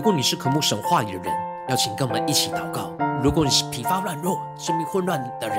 如果你是渴慕神话里的人，邀请跟我们一起祷告；如果你是疲乏软弱、生命混乱的人，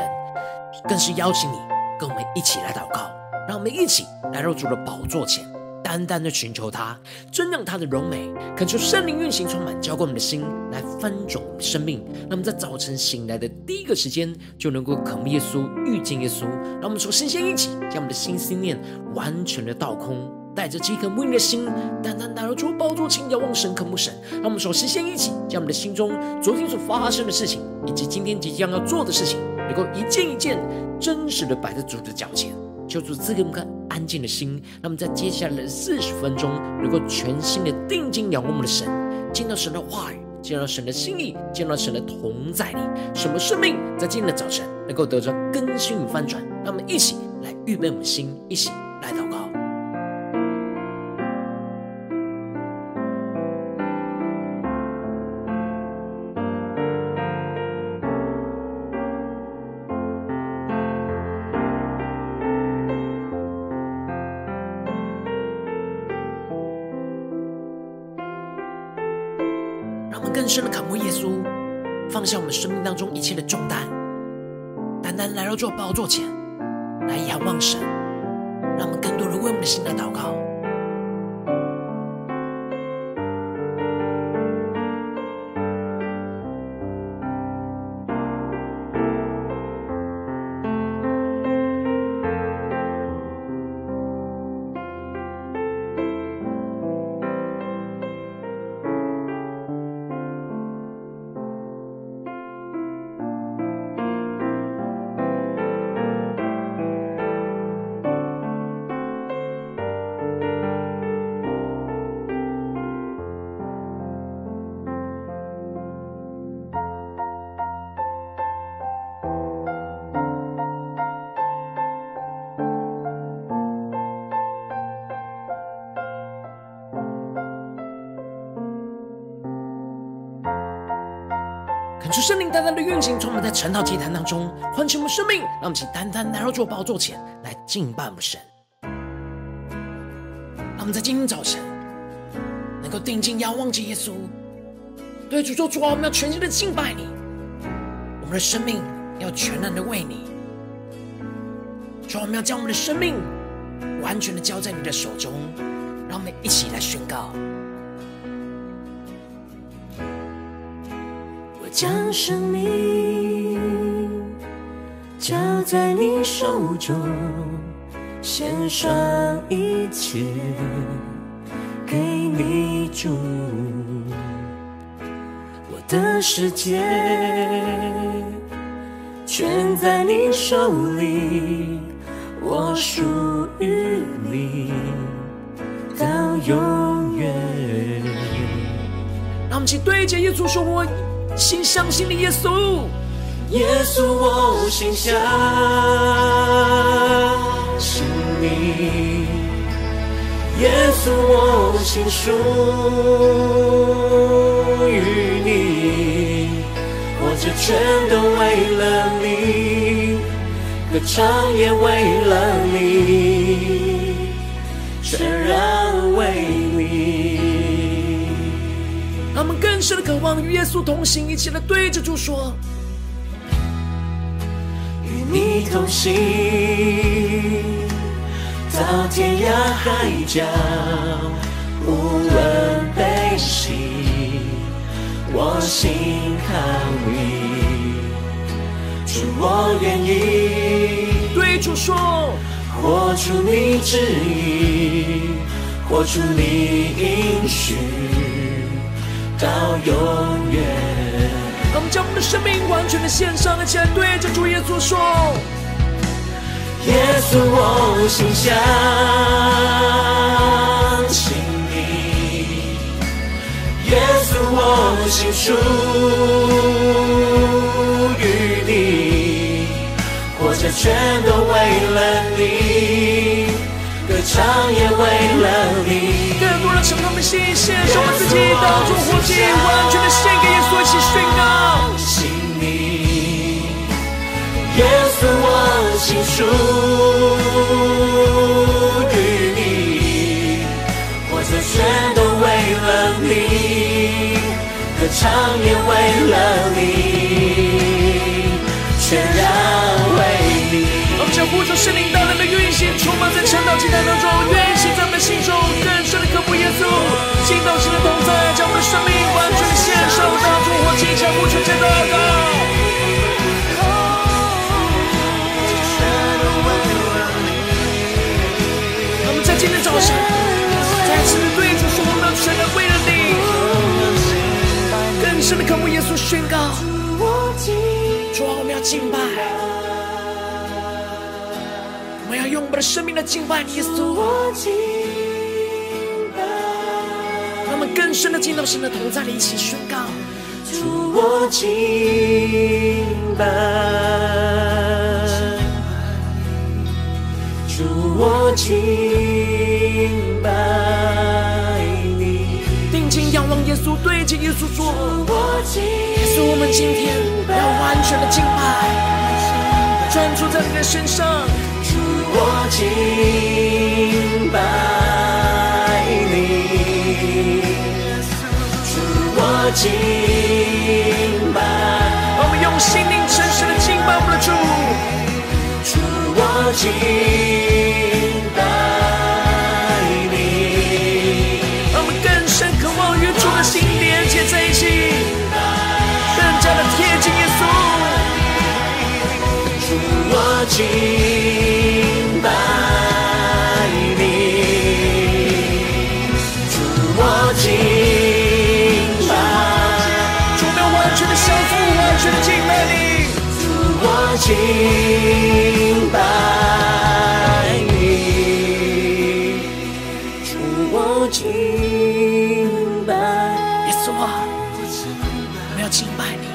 更是邀请你跟我们一起来祷告。让我们一起来到主的宝座前，单单的寻求他，瞻仰他的荣美，恳求圣灵运行充满，浇灌我们的心，来翻转生命。那么在早晨醒来的第一个时间，就能够渴慕耶稣、遇见耶稣。让我们从新鲜一起将我们的心思念完全的倒空。带着饥渴慕义的心，单单来到主宝座前，仰望神，渴慕神。让我们首先先一起，将我们的心中昨天所发生的事情，以及今天即将要做的事情，能够一件一件真实的摆在主的脚前，求主赐给我们个安静的心。那么在接下来的四十分钟，能够全心的定睛仰望我们的神，见到神的话语，见到神的心意，见到神的同在里，什么生命在今天的早晨能够得到更新与翻转。让我们一起来预备我们的心，一起深的渴慕耶稣，放下我们生命当中一切的重担，单单来到这宝座前来仰望神，让我们更多人为我们的心来祷告。单单的运行，充满在晨祷祭坛当中，唤起我们生命，让我们一起单单来到主宝座前来敬拜我们神。让我们在今天早晨能够定睛仰望着耶稣，对主说：“主啊，我们要全心的敬拜你，我们的生命要全然的为你。主啊，我们要将我们的生命完全的交在你的手中。”让我们一起来宣告。将生命交在你手中，献上一切给你主。我的世界全在你手里，我属于你到永远。让我们一起对着耶稣说：“我。”心相信你，耶稣，耶稣，我心相信你，耶稣，我心属于你，活着全都为了你，歌唱也为了你，全然为深的渴望与耶稣同行，一起来对着主说：与你同行，到天涯海角，无论悲喜，我心靠你，主我愿意对主说，活出你旨意，活出你应许。到永远。让我们将我们的生命完全的献上，一起来对着主耶稣说：耶稣，我心相信你；耶稣，我心属于你，活着全都为了你，歌唱也为了。心，献上我们自己，当作活祭，完全的献给耶稣，一起宣告。信你，耶稣，我心属于你，全都为了你，唱也为了你，全然为你。我们将呼求圣灵大能的运行，充满在晨祷祭坛当中，们的心中，更深的渴慕耶稣，进到神的同在，将我们的生命完全的献上，大众或轻巧呼求这祷告。今天早上，再次对主说：“我们全然为了你，更深的渴慕耶稣宣告。们生命来敬拜耶稣。让我们更深的进到神的同在里，一起宣告：主我敬拜。”我敬拜你，定睛仰望耶稣，对着耶稣说：耶稣，我们今天要完全的敬拜，专注在你的身上。敬拜你，主，我敬拜。我们用心灵诚实的敬拜我们的主，主，我敬。敬敬拜你，主我敬拜，耶稣啊，我们要敬拜你，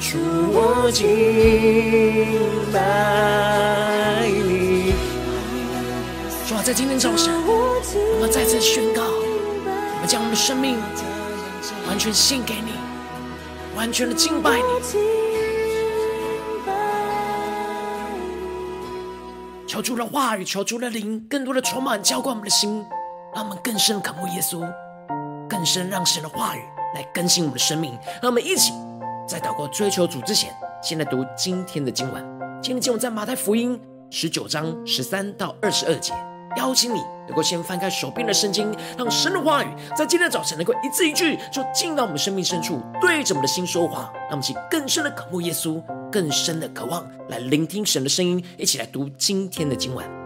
主我敬拜你。主啊，在今天早上，我们再次宣告，我们将我们的生命完全献给你，完全的敬拜你。求主的话语，求主的灵，更多的充满浇灌我们的心，让我们更深渴慕耶稣，更深让神的话语来更新我们的生命。让我们一起在祷告追求主之前，先来读今天的经文。今天经文在马太福音十九章十三到二十二节。邀请你能够先翻开手边的圣经，让神的话语在今天早晨能够一字一句，就进到我们生命深处，对着我们的心说话。让我们去更深的渴慕耶稣，更深的渴望来聆听神的声音，一起来读今天的经文。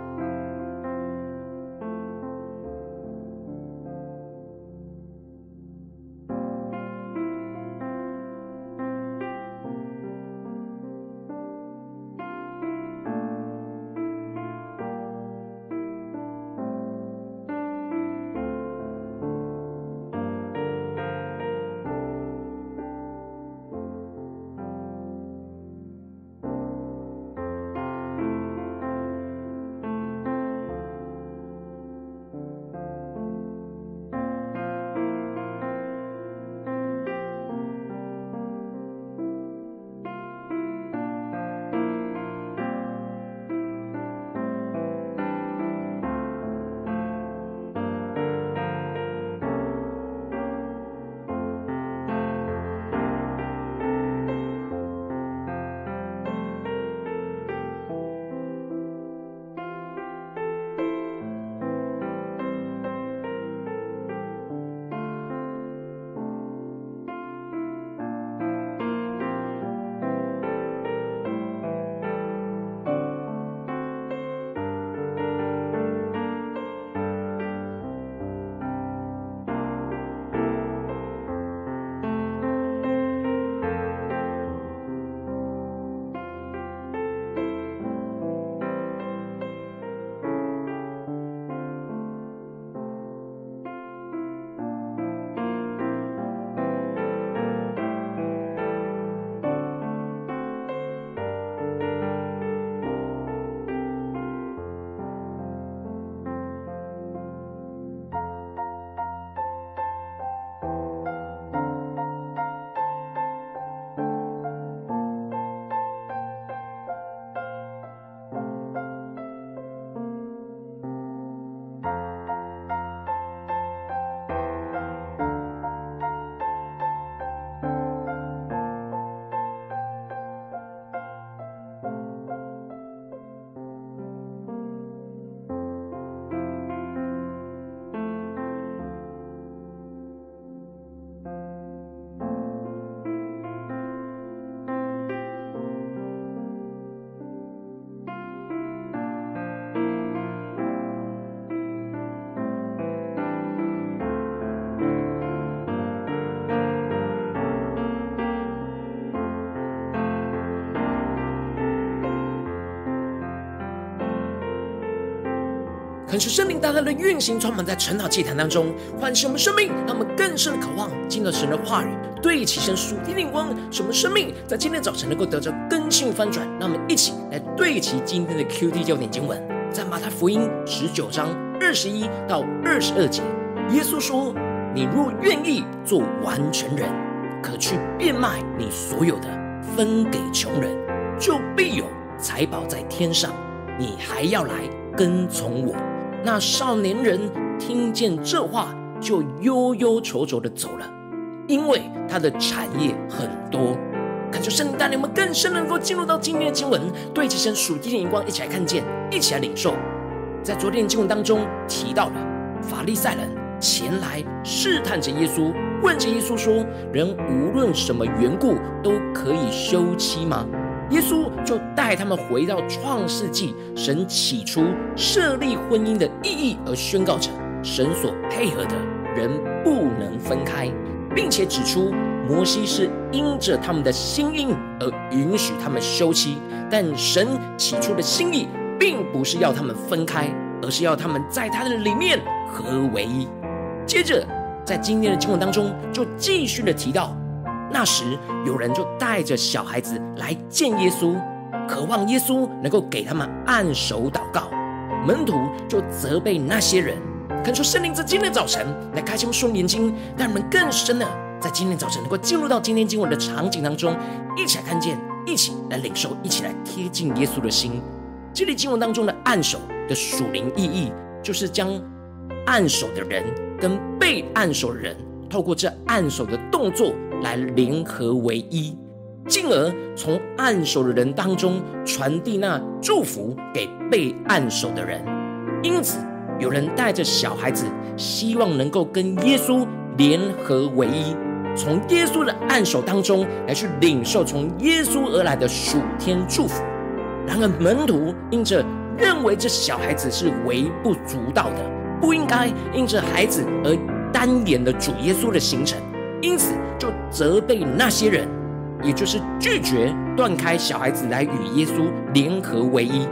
恳求圣灵大大的运行，充满在晨祷祭坛当中，唤醒我们生命，让我们更深的渴望进到神的话语，对齐神属天的光，什么生命在今天早晨能够得着更新翻转。让我们一起来对齐今天的 QD 焦点经文，在马太福音十九章二十一到二十二节，耶稣说：“你若愿意做完全人，可去变卖你所有的，分给穷人，就必有财宝在天上。你还要来跟从我。”那少年人听见这话，就忧忧愁愁的走了，因为他的产业很多。恳求圣灵带领我们更深能够进入到今天的经文，对齐神属天的眼光，一起来看见，一起来领受。在昨天的经文当中提到了法利赛人前来试探着耶稣，问着耶稣说：“人无论什么缘故都可以休妻吗？”耶稣就带他们回到创世纪，神起初设立婚姻的意义，而宣告着神所配合的人不能分开，并且指出摩西是因着他们的心意而允许他们休妻，但神起初的心意并不是要他们分开，而是要他们在他的里面合为一。接着在今天的经文当中，就继续的提到。那时，有人就带着小孩子来见耶稣，渴望耶稣能够给他们按手祷告。门徒就责备那些人，恳求圣灵在今天早晨来开启我们双眼睛，让我们更深的在今天早晨能够进入到今天经文的场景当中，一起来看见，一起来领受，一起来贴近耶稣的心。这里经文当中的按手的属灵意义，就是将按手的人跟被按手的人，透过这按手的动作。来联合为一，进而从按手的人当中传递那祝福给被按手的人。因此，有人带着小孩子，希望能够跟耶稣联合为一，从耶稣的按手当中来去领受从耶稣而来的属天祝福。然而，门徒因着认为这小孩子是微不足道的，不应该因着孩子而单延了主耶稣的行程。因此，就责备那些人，也就是拒绝断开小孩子来与耶稣联合为一。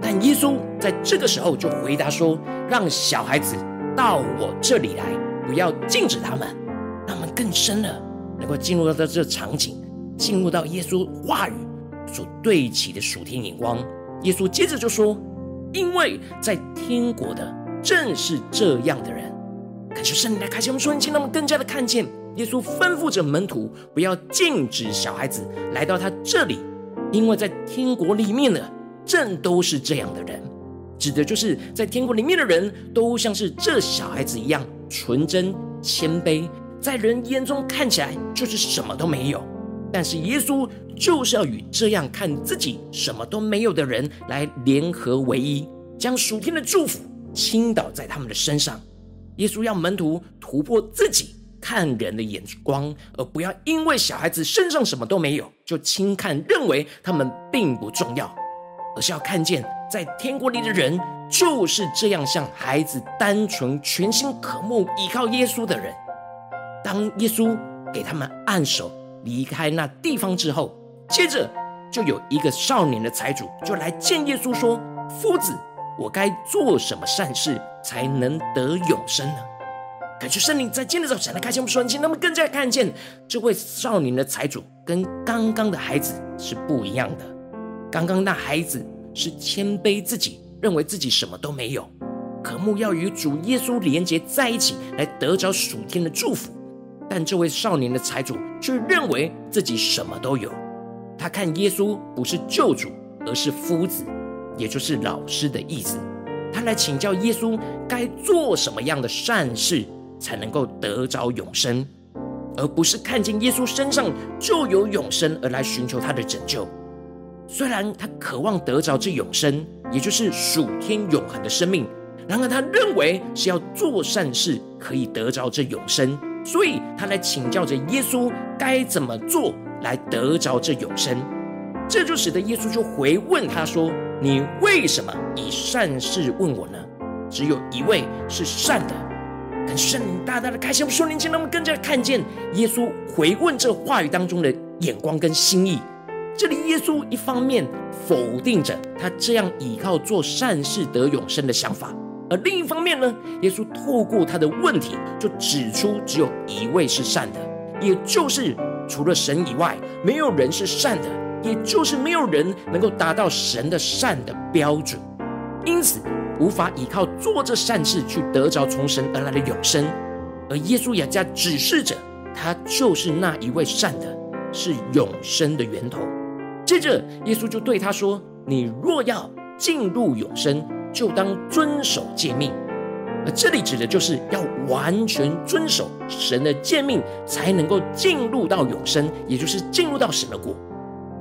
但耶稣在这个时候就回答说：“让小孩子到我这里来，不要禁止他们，让他们更深的能够进入到这场景，进入到耶稣话语所对齐的属天眼光。”耶稣接着就说：“因为在天国的正是这样的人。”感谢圣灵来开启我们双眼，让我们更加的看见。耶稣吩咐着门徒不要禁止小孩子来到他这里，因为在天国里面的正都是这样的人，指的就是在天国里面的人都像是这小孩子一样纯真谦卑，在人眼中看起来就是什么都没有，但是耶稣就是要与这样看自己什么都没有的人来联合为一，将属天的祝福倾倒在他们的身上。耶稣要门徒突破自己。看人的眼光，而不要因为小孩子身上什么都没有，就轻看，认为他们并不重要，而是要看见在天国里的人就是这样，像孩子单纯、全心渴慕依靠耶稣的人。当耶稣给他们按手离开那地方之后，接着就有一个少年的财主就来见耶稣说：“夫子，我该做什么善事才能得永生呢？”感谢圣灵在今天早晨来开启我们双眼，那么更加看见这位少年的财主跟刚刚的孩子是不一样的。刚刚那孩子是谦卑自己，认为自己什么都没有，渴慕要与主耶稣连结在一起，来得着属天的祝福。但这位少年的财主却认为自己什么都有，他看耶稣不是救主，而是夫子，也就是老师的意思。他来请教耶稣该做什么样的善事。才能够得着永生，而不是看见耶稣身上就有永生而来寻求他的拯救。虽然他渴望得着这永生，也就是属天永恒的生命，然而他认为是要做善事可以得着这永生，所以他来请教着耶稣该怎么做来得着这永生。这就使得耶稣就回问他说：“你为什么以善事问我呢？只有一位是善的。”但圣灵大大的开启我们属灵眼，让我们更加看见耶稣回问这话语当中的眼光跟心意。这里耶稣一方面否定着他这样依靠做善事得永生的想法，而另一方面呢，耶稣透过他的问题，就指出只有一位是善的，也就是除了神以外，没有人是善的，也就是没有人能够达到神的善的标准，因此无法依靠做这善事去得着从神而来的永生。而耶稣也在指示着，他就是那一位善的，是永生的源头。接着，耶稣就对他说：“你若要进入永生，就当遵守诫命。”而这里指的就是要完全遵守神的诫命，才能够进入到永生，也就是进入到神的国。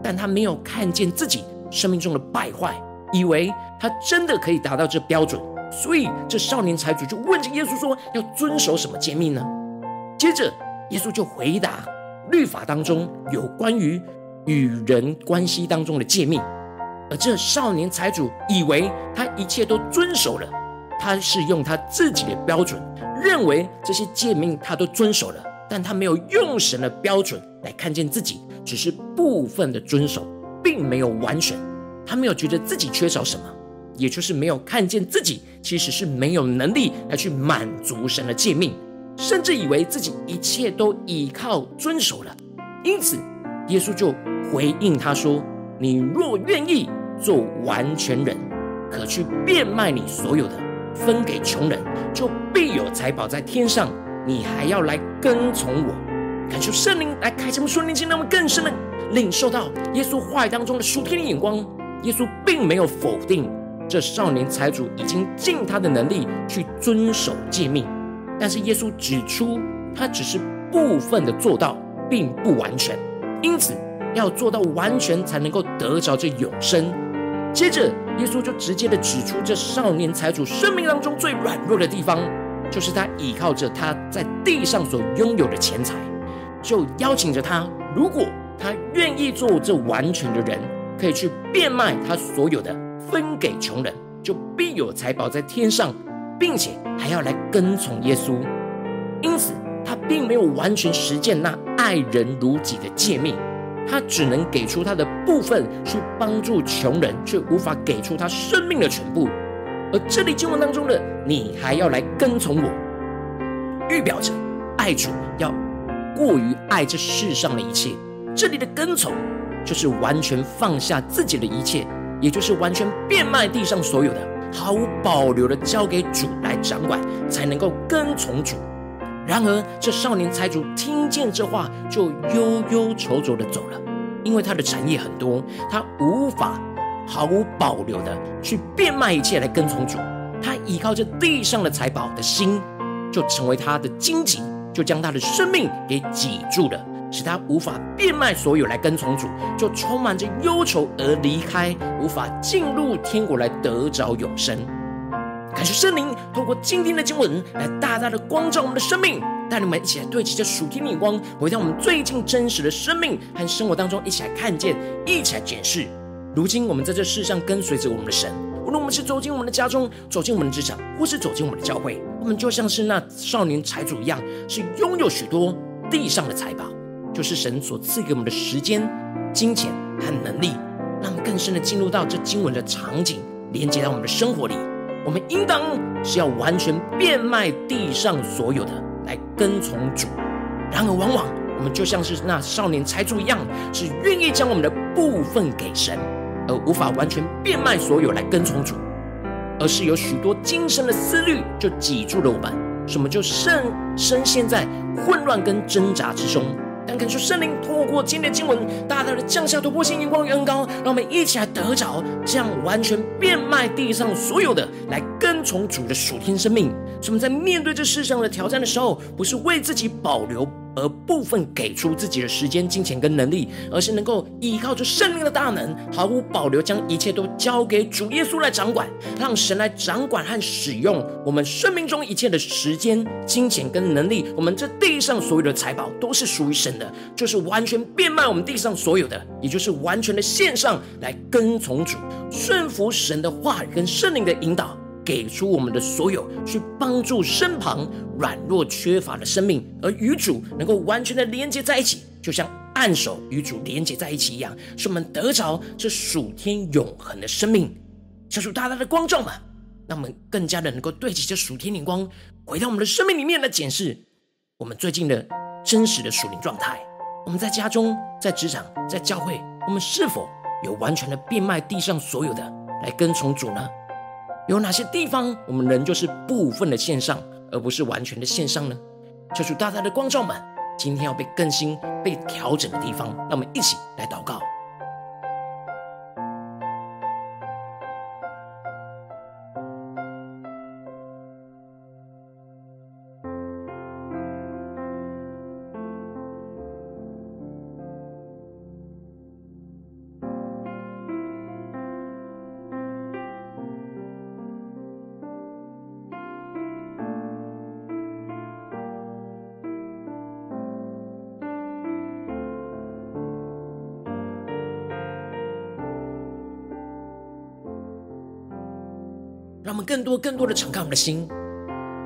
但他没有看见自己生命中的败坏，以为他真的可以达到这标准。所以，这少年财主就问着耶稣说：“要遵守什么诫命呢？”接着，耶稣就回答：“律法当中有关于与人关系当中的诫命。”而这少年财主以为他一切都遵守了，他是用他自己的标准，认为这些诫命他都遵守了，但他没有用神的标准来看见自己，只是部分的遵守，并没有完全。他没有觉得自己缺少什么。也就是没有看见自己其实是没有能力来去满足神的诫命，甚至以为自己一切都依靠遵守了。因此，耶稣就回应他说：“你若愿意做完全人，可去变卖你所有的，分给穷人，就必有财宝在天上。你还要来跟从我。”感受圣灵来开启我们属灵经，那么更深的领受到耶稣话语当中的属天的眼光。耶稣并没有否定。这少年财主已经尽他的能力去遵守诫命，但是耶稣指出，他只是部分的做到，并不完全。因此，要做到完全，才能够得着这永生。接着，耶稣就直接的指出，这少年财主生命当中最软弱的地方，就是他依靠着他在地上所拥有的钱财，就邀请着他，如果他愿意做这完全的人，可以去变卖他所有的。分给穷人，就必有财宝在天上，并且还要来跟从耶稣。因此，他并没有完全实践那爱人如己的诫命，他只能给出他的部分去帮助穷人，却无法给出他生命的全部。而这里经文当中的“你还要来跟从我”，预表着爱主要过于爱这世上的一切。这里的跟从，就是完全放下自己的一切。也就是完全变卖地上所有的，毫无保留的交给主来掌管，才能够跟从主。然而，这少年财主听见这话，就忧忧愁愁的走了，因为他的产业很多，他无法毫无保留的去变卖一切来跟从主。他依靠着地上的财宝的心，就成为他的荆棘，就将他的生命给挤住了。使他无法变卖所有来跟从主，就充满着忧愁而离开，无法进入天国来得着永生。感谢圣灵透过今天的经文来大大的光照我们的生命，带你们一起来对齐这属天的光，回到我们最近真实的生命和生活当中，一起来看见，一起来检视。如今我们在这世上跟随着我们的神，无论我们是走进我们的家中，走进我们的职场，或是走进我们的教会，我们就像是那少年财主一样，是拥有许多地上的财宝。就是神所赐给我们的时间、金钱和能力，让我们更深的进入到这经文的场景，连接到我们的生活里。我们应当是要完全变卖地上所有的，来跟从主。然而，往往我们就像是那少年财主一样，是愿意将我们的部分给神，而无法完全变卖所有来跟从主，而是有许多精神的思虑就挤住了我们，什么就深深陷在混乱跟挣扎之中。但恳求圣灵透过今天的经文，大大的降下突破性眼光与恩膏，让我们一起来得着这样完全变卖地上所有的，来跟从主的属天生命。使我们在面对这世上的挑战的时候，不是为自己保留。而部分给出自己的时间、金钱跟能力，而是能够依靠着圣灵的大能，毫无保留将一切都交给主耶稣来掌管，让神来掌管和使用我们生命中一切的时间、金钱跟能力。我们这地上所有的财宝都是属于神的，就是完全变卖我们地上所有的，也就是完全的献上来跟从主，顺服神的话语跟圣灵的引导。给出我们的所有，去帮助身旁软弱缺乏的生命，而与主能够完全的连接在一起，就像按手与主连接在一起一样，使我们得着这属天永恒的生命。求主大大的光照们，让我们更加的能够对齐这属天灵光，回到我们的生命里面来检视我们最近的真实的属灵状态。我们在家中、在职场、在教会，我们是否有完全的变卖地上所有的来跟从主呢？有哪些地方我们仍旧是部分的线上，而不是完全的线上呢？求主大大的光照们，今天要被更新、被调整的地方，让我们一起来祷告。更多、更多的敞开我们的心，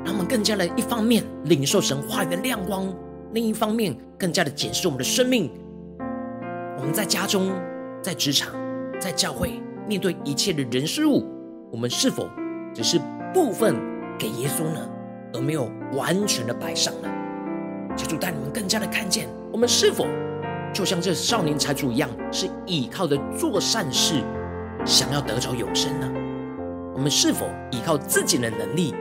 让我们更加的一方面领受神话语的亮光，另一方面更加的检视我们的生命。我们在家中、在职场、在教会，面对一切的人事物，我们是否只是部分给耶稣呢，而没有完全的摆上呢？求主带你们更加的看见，我们是否就像这少年财主一样，是倚靠着做善事，想要得着永生呢？我们是否依靠自己的能力，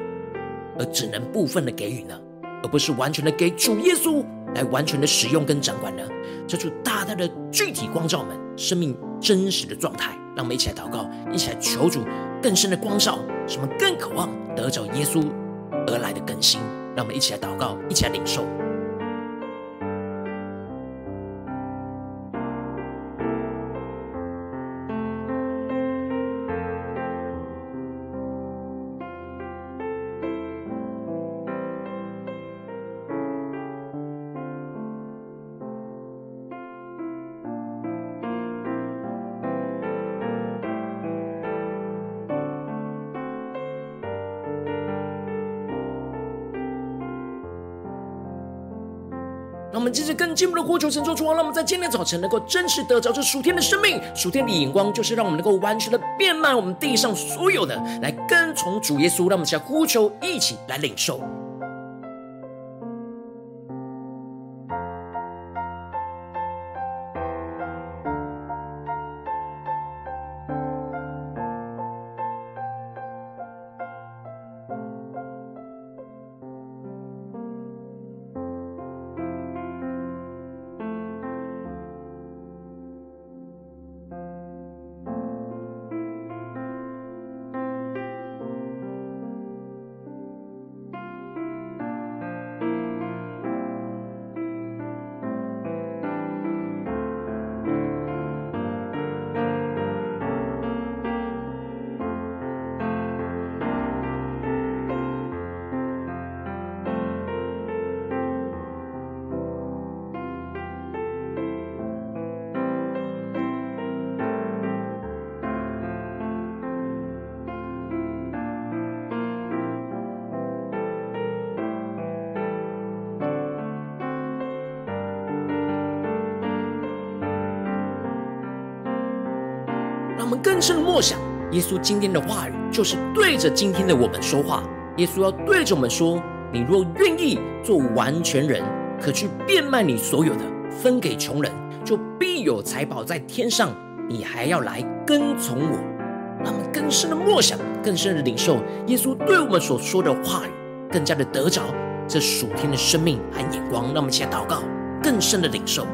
而只能部分的给予呢？而不是完全的给主耶稣来完全的使用跟掌管呢？这处大大的具体光照我们生命真实的状态，让我们一起来祷告，一起来求主更深的光照，使我们更渴望得着耶稣而来的更新。让我们一起来祷告，一起来领受。进一步的呼求神做主，让我们在今天早晨能够真实得着这属天的生命，属天的眼光，就是让我们能够完全的变卖我们地上所有的，来跟从主耶稣。让我们一起来呼求，一起来领受。更深的默想，耶稣今天的话语就是对着今天的我们说话。耶稣要对着我们说：“你若愿意做完全人，可去变卖你所有的，分给穷人，就必有财宝在天上。你还要来跟从我。”让我们更深的默想，更深的领受耶稣对我们所说的话语，更加的得着这属天的生命和眼光。让我们一起来祷告，更深的领受。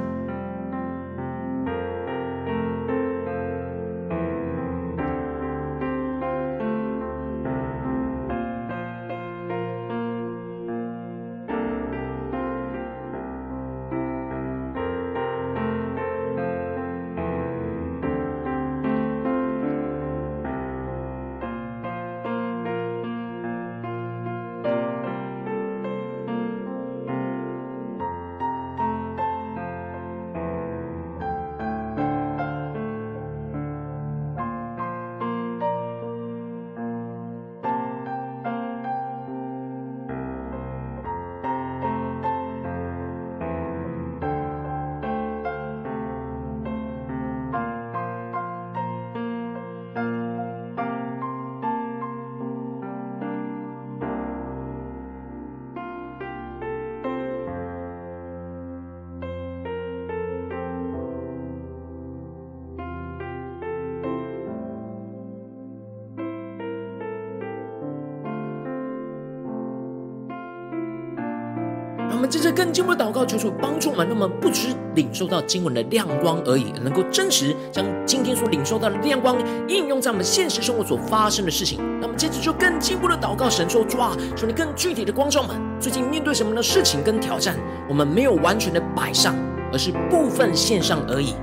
们接着更进一步的祷告，求主帮助我们，那么不只是领受到经文的亮光而已，能够真实将今天所领受到的亮光应用在我们现实生活所发生的事情。那么接着就更进一步的祷告，神说：主啊，求你更具体的光照们，最近面对什么的事情跟挑战，我们没有完全的摆上，而是部分献上而已。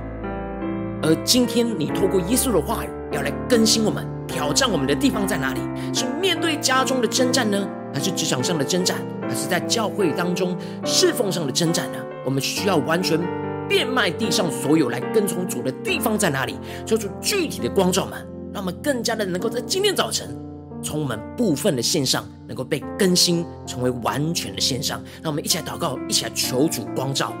而今天你透过耶稣的话语，要来更新我们、挑战我们的地方在哪里？是家中的征战呢？还是职场上的征战，还是在教会当中侍奉上的征战呢？我们需要完全变卖地上所有来跟从主的地方在哪里？求主具体的光照们，让我们更加的能够在今天早晨，从我们部分的线上能够被更新，成为完全的线上。让我们一起来祷告，一起来求主光照。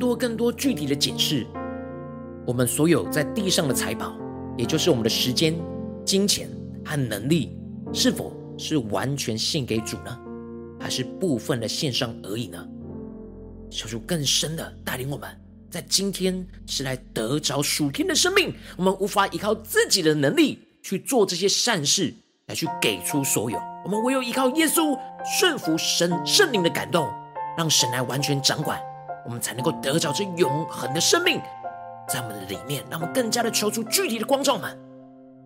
多更多具体的解释，我们所有在地上的财宝，也就是我们的时间、金钱和能力，是否是完全献给主呢？还是部分的献上而已呢？求主更深的带领我们，在今天是来得着属天的生命。我们无法依靠自己的能力去做这些善事，来去给出所有。我们唯有依靠耶稣，顺服神圣灵的感动，让神来完全掌管。我们才能够得着这永恒的生命，在我们的里面，让我们更加的求出具体的光照们。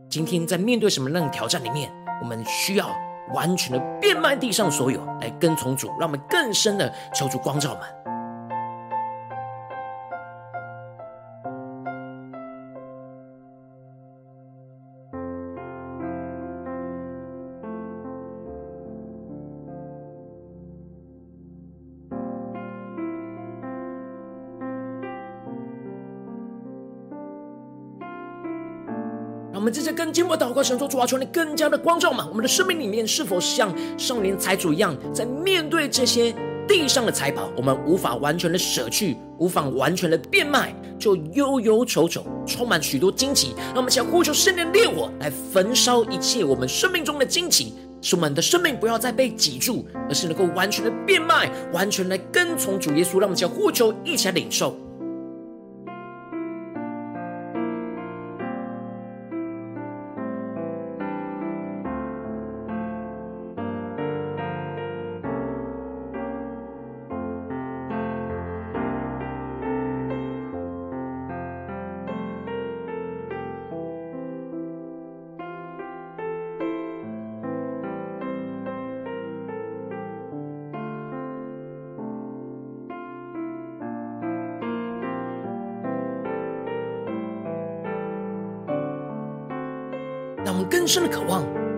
今天在面对什么样的挑战里面，我们需要完全的变卖地上所有来跟从主，让我们更深的求出光照们。我们这些跟进一步祷告，神说主啊，求你更加的光照嘛。我们的生命里面是否像少年财主一样，在面对这些地上的财宝，我们无法完全的舍去，无法完全的变卖，就忧忧愁愁，充满许多荆棘。让我们想呼求圣灵烈火来焚烧一切我们生命中的荆棘，使我们的生命不要再被挤住，而是能够完全的变卖，完全来跟从主耶稣。让我们想呼求，一起来领受。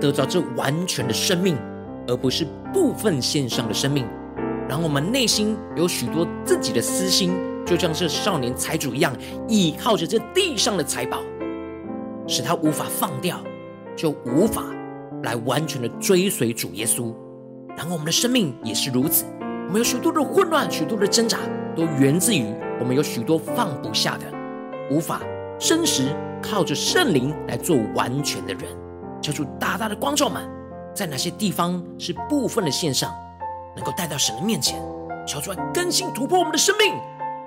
得到这完全的生命，而不是部分线上的生命。然后我们内心有许多自己的私心，就像这少年财主一样，倚靠着这地上的财宝，使他无法放掉，就无法来完全的追随主耶稣。然后我们的生命也是如此，我们有许多的混乱，许多的挣扎，都源自于我们有许多放不下的，无法真实。靠着圣灵来做完全的人，求主大大的光照们，在哪些地方是部分的线上，能够带到神的面前，求主来更新突破我们的生命，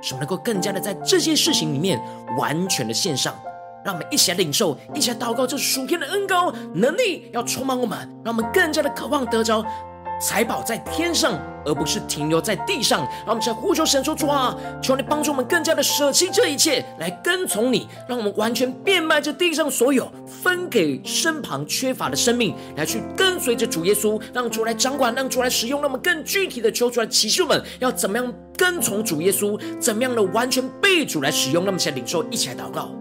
使我们能够更加的在这些事情里面完全的线上。让我们一起来领受，一起来祷告，这属天的恩高能力要充满我们，让我们更加的渴望得着。财宝在天上，而不是停留在地上。让我们在呼求神说：“主啊，求你帮助我们更加的舍弃这一切，来跟从你。让我们完全变卖这地上所有，分给身旁缺乏的生命，来去跟随着主耶稣，让主来掌管，让主来使用。让我们更具体的求主来启示我们，要怎么样跟从主耶稣，怎么样的完全被主来使用。那么，现在领受，一起来祷告。”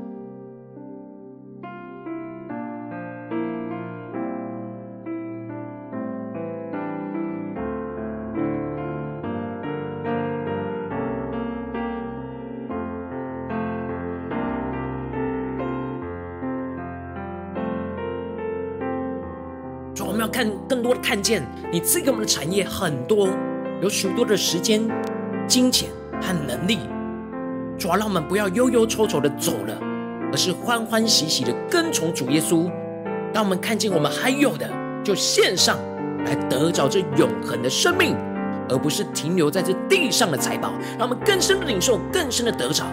我们要看更多的看见，你赐给我们的产业很多，有许多的时间、金钱和能力。主让我们不要忧忧愁愁的走了，而是欢欢喜喜的跟从主耶稣。当我们看见我们还有的，就献上来得着这永恒的生命。而不是停留在这地上的财宝，让我们更深的领受，更深的得着。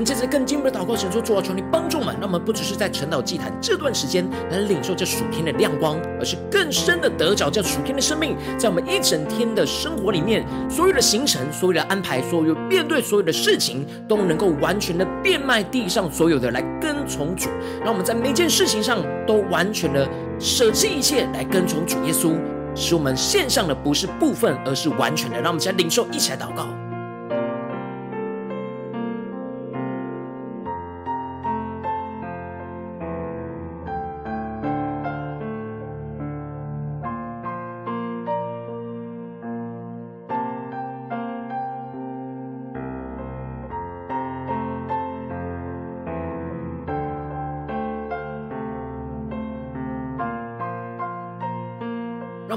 们接着更进一步的祷告，神说：主啊，求你帮助我们，让我们不只是在晨祷祭坛这段时间能领受这属天的亮光，而是更深的得着这属天的生命，在我们一整天的生活里面，所有的行程、所有的安排、所有面对所有的事情，都能够完全的变卖地上所有的来跟从主。让我们在每件事情上都完全的舍弃一切来跟从主耶稣，使我们献上的不是部分，而是完全的。让我们一起来领受，一起来祷告。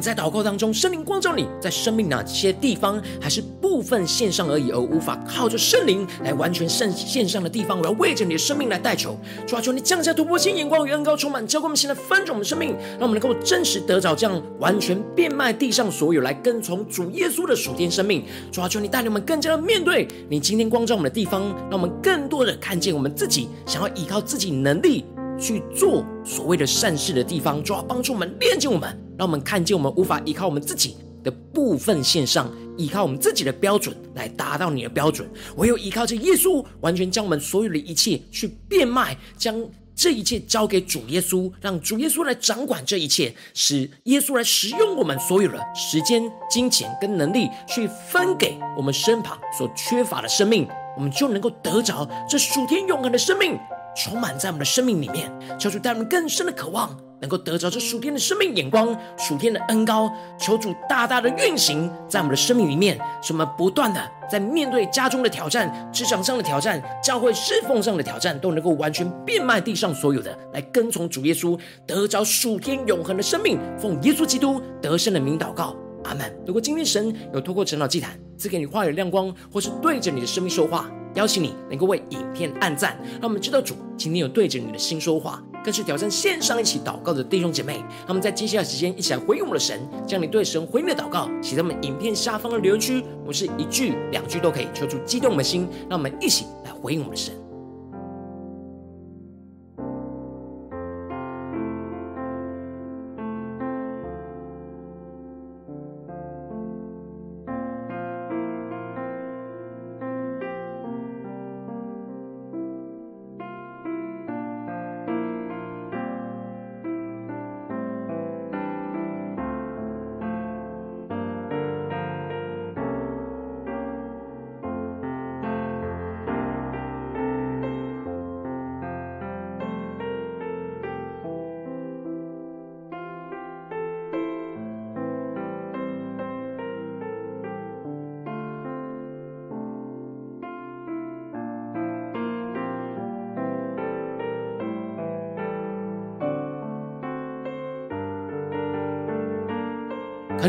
在祷告当中，圣灵光照你在生命哪些地方还是部分线上而已，而无法靠着圣灵来完全献献上的地方，我要为着你的生命来代求，主啊，求你降下突破性眼光与恩膏充满，教灌我们现在翻转我们生命，让我们能够真实得着这样完全变卖地上所有来跟从主耶稣的属天生命。主啊，求你带领我们更加的面对你今天光照我们的地方，让我们更多的看见我们自己想要依靠自己能力去做所谓的善事的地方，主啊，帮助我们炼净我们。让我们看见，我们无法依靠我们自己的部分线上，依靠我们自己的标准来达到你的标准。唯有依靠着耶稣，完全将我们所有的一切去变卖，将这一切交给主耶稣，让主耶稣来掌管这一切，使耶稣来使用我们所有的时间、金钱跟能力，去分给我们身旁所缺乏的生命，我们就能够得着这属天永恒的生命，充满在我们的生命里面，求主带我们更深的渴望。能够得着这属天的生命眼光，属天的恩膏，求主大大的运行在我们的生命里面，使我们不断的在面对家中的挑战、职场上的挑战、教会侍奉上的挑战，都能够完全变卖地上所有的，来跟从主耶稣，得着属天永恒的生命。奉耶稣基督得胜的名祷告，阿门。如果今天神有透过晨祷祭坛赐给你话语亮光，或是对着你的生命说话，邀请你能够为影片按赞，让我们知道主今天有对着你的心说话。更是挑战线上一起祷告的弟兄姐妹，他们在接下来时间一起来回应我们的神，将你对神回应的祷告写在我们影片下方的留言区，我们是一句两句都可以，求主激动我们的心，让我们一起来回应我们的神。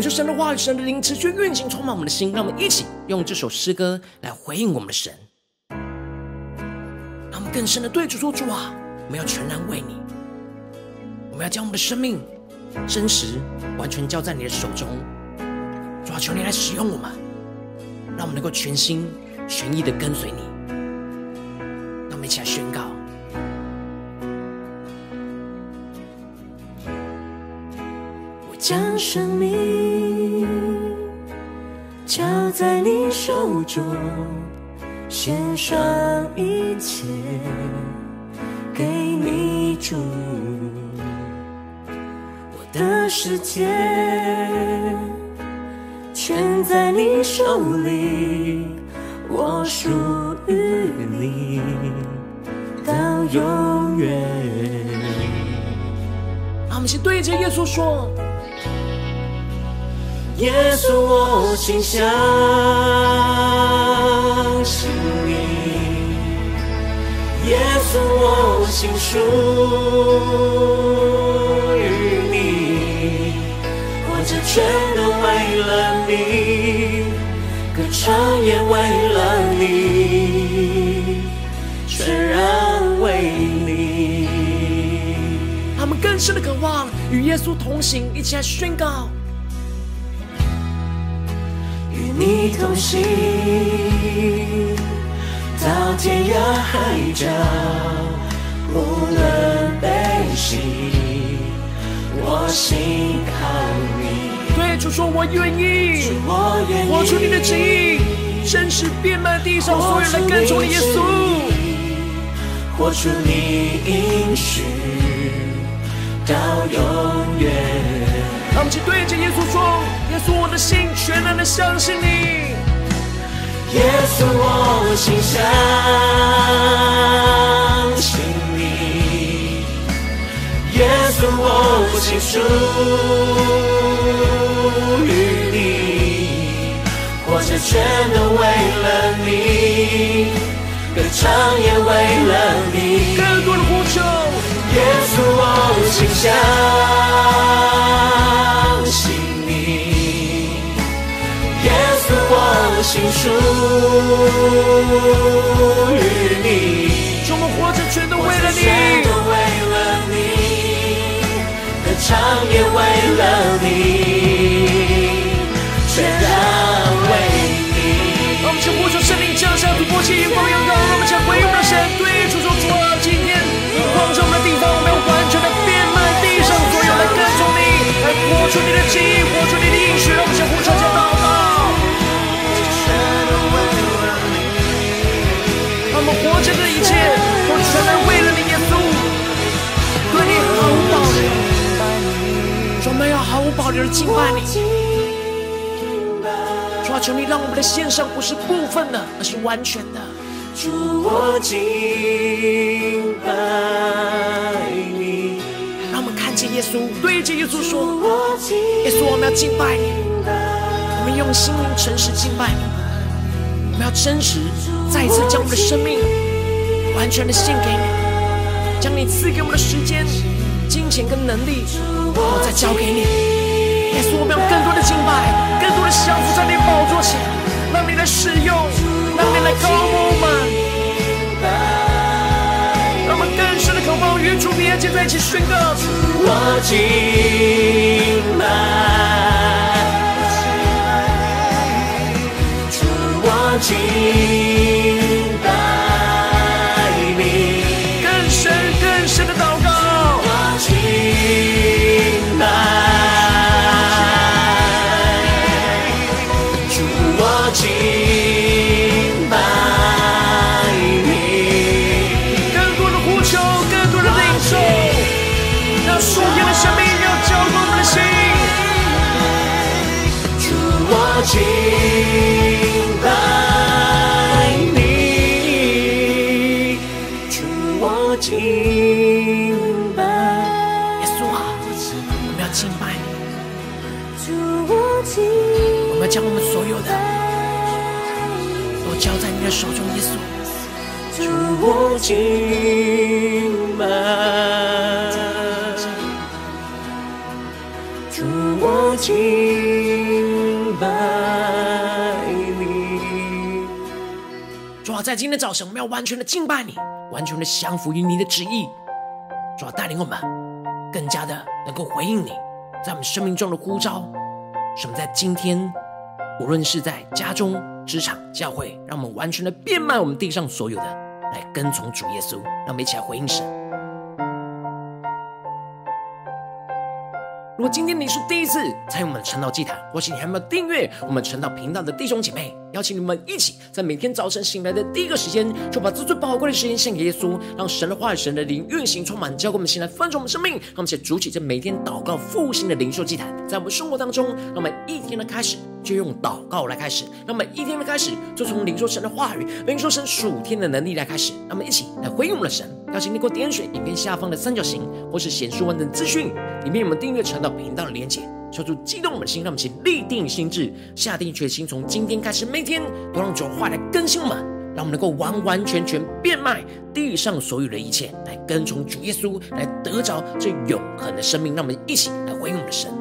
求神的话语，神的灵持续运行，充满我们的心。让我们一起用这首诗歌来回应我们的神。让我们更深的对主说：“主啊，我们要全然为你，我们要将我们的生命真实完全交在你的手中。主啊，求你来使用我们，让我们能够全心全意的跟随你。将生命交在你手中。”献上一切给你主，我的世界全在你手里，我属于你到永远。让我们先对着耶稣说：耶稣，我心相信你，耶稣，我心属于你，活着全都为了你，歌唱也为了你，全然为你。他们更深的渴望与耶稣同行，一起来宣告。你同行，到天涯海角，无论悲喜，我心靠你。对主说，我愿意，主我愿意，活出你的旨意，真实遍满地上所有人跟从你耶稣，活出你应许到永远。让我们一起对着耶稣说：“耶稣，我的心全然的相信你。耶稣，我心相信你。耶稣，我心属于你，活着全都为了你，歌唱也为了你。更多的呼，耶稣，我心相。”心属于你，我们活着全都为了你，全都为了你，歌唱也为了你，全然为你。我们向呼求圣灵降下突破性光耀，让我们向回应我们的神对主说：主啊，今天你光照我们的地活出你的旨意，活出你的应许。让我们向呼求祷告。我们活着的一切，都全然为了你耶稣，对你毫无保留。我们要毫无保留的敬拜你。主啊，求你让我们的献上不是部分的，而是完全的。主，我敬拜。耶稣，对着耶稣说：耶稣，我们要敬拜你。我们用心灵诚实敬拜你。我们要真实，再一次将我们的生命完全的献给你，将你赐给我们的时间、金钱跟能力，我再交给你。耶稣，我们要更多的敬拜，更多的降服在你宝座前，让你来使用，让你来膏抹我们，与主连接在一起，宣告我敬拜。敬敬拜，耶稣啊，我们要敬拜你。我们要将我们所有的都交在你的手中，耶稣。主我敬拜，主我敬拜你。主啊，在今天早晨，我们要完全的敬拜你。完全的降服于你的旨意。主要带领我们更加的能够回应你在我们生命中的呼召。什么在今天，无论是在家中、职场、教会，让我们完全的变卖我们地上所有的，来跟从主耶稣。让我们一起来回应神。如果今天你是第一次参与我们的晨祷祭坛，或是你还没有订阅我们晨祷频道的弟兄姐妹，邀请你们一起在每天早晨醒来的第一个时间，就把这最宝贵的时间献给耶稣，让神的话语、神的灵运行充满，交给我们醒来丰盛我们生命。让我们一起筑起这每天祷告复兴的灵修祭坛，在我们生活当中，让我们一天的开始就用祷告来开始，那么一天的开始就从领受神的话语、领受神属天的能力来开始。那我们一起来回应我们的神。邀请你给我点选影片下方的三角形，或是显示完整资讯里面有我们订阅晨祷频道的连结，求主激动我们的心，让我们请立定心志，下定决心，从今天开始，每天都让主话来更新我们，让我们能够完完全全变卖地上所有的一切，来跟从主耶稣，来得着这永恒的生命。让我们一起来回应我们的神。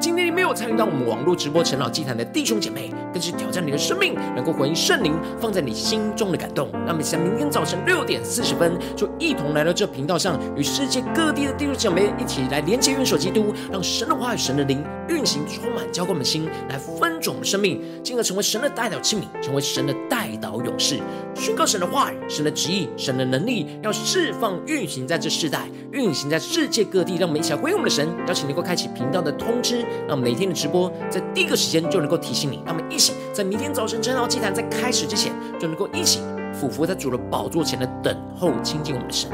今天你没有参与到我们网络直播陈老祭坛的弟兄姐妹，更是挑战你的生命，能够回应圣灵放在你心中的感动。那么，在明天早晨六点四十分，就一同来到这频道上，与世界各地的弟兄姐妹一起来连接、元首基督，让神的话语、神的灵运行充满，浇灌我们心，来分种我们生命，进而成为神的代祷器皿，成为神的代祷勇士，宣告神的话语、神的旨意、神的能力，要释放、运行在这世代，运行在世界各地。让我们一起来回应我们的神，邀请能够开启频道的通知。让每天的直播在第一个时间就能够提醒你，让我们一起在明天早晨晨祷祭坛在开始之前，就能够一起俯伏在主的宝座前的等候亲近我们的神。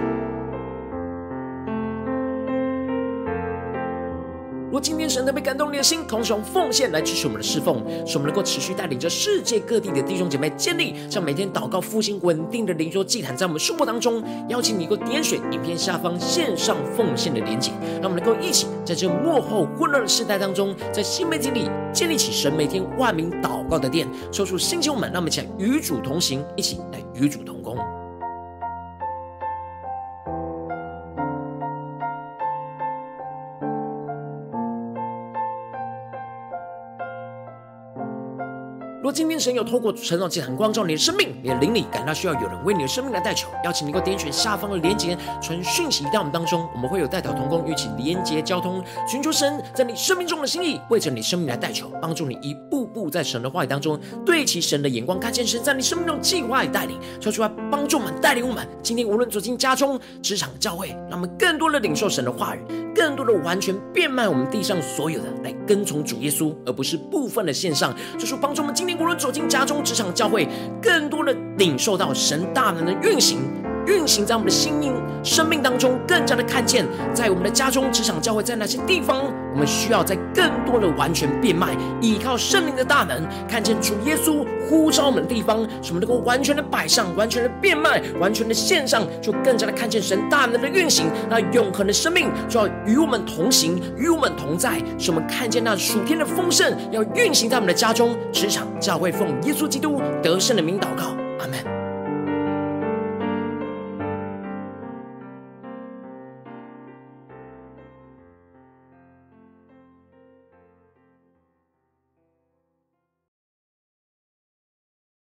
若今天神特别感动你的心，同时用奉献来支持我们的侍奉，使我们能够持续带领着世界各地的弟兄姐妹建立像每天祷告复兴稳定的灵桌祭坛，在我们生活当中，邀请你能够点选影片下方线上奉献的连结，让我们能够一起在这幕后混乱的时代当中，在新媒体里建立起神每天万名祷告的殿，抽出星球们，让我们一起与主同行，一起来与主同工。若今天神有透过晨祷祭坛光照你的生命，你的灵里感到需要有人为你的生命来代求，邀请你能够点选下方的连结，传讯息到我们当中，我们会有代祷同工，与其连结交通，寻求神在你生命中的心意，为着你生命来代求，帮助你一步步在神的话语当中对齐神的眼光，看见神在你生命中计划与带领，说出来帮助我们带领我们。今天无论走进家中、职场、教会，让我们更多的领受神的话语。更多的完全变卖我们地上所有的，来跟从主耶稣，而不是部分的献上。就是帮助我们今天无论走进家中、职场、教会，更多的领受到神大能的运行。运行在我们的心命、生命当中，更加的看见，在我们的家中、职场、教会，在哪些地方，我们需要在更多的完全变卖，依靠圣灵的大能，看见主耶稣呼召我们的地方，什么能够完全的摆上、完全的变卖、完全的献上，就更加的看见神大能的运行。那永恒的生命就要与我们同行，与我们同在，使我们看见那属天的丰盛要运行在我们的家中、职场、教会，奉耶稣基督得胜的名祷告，阿门。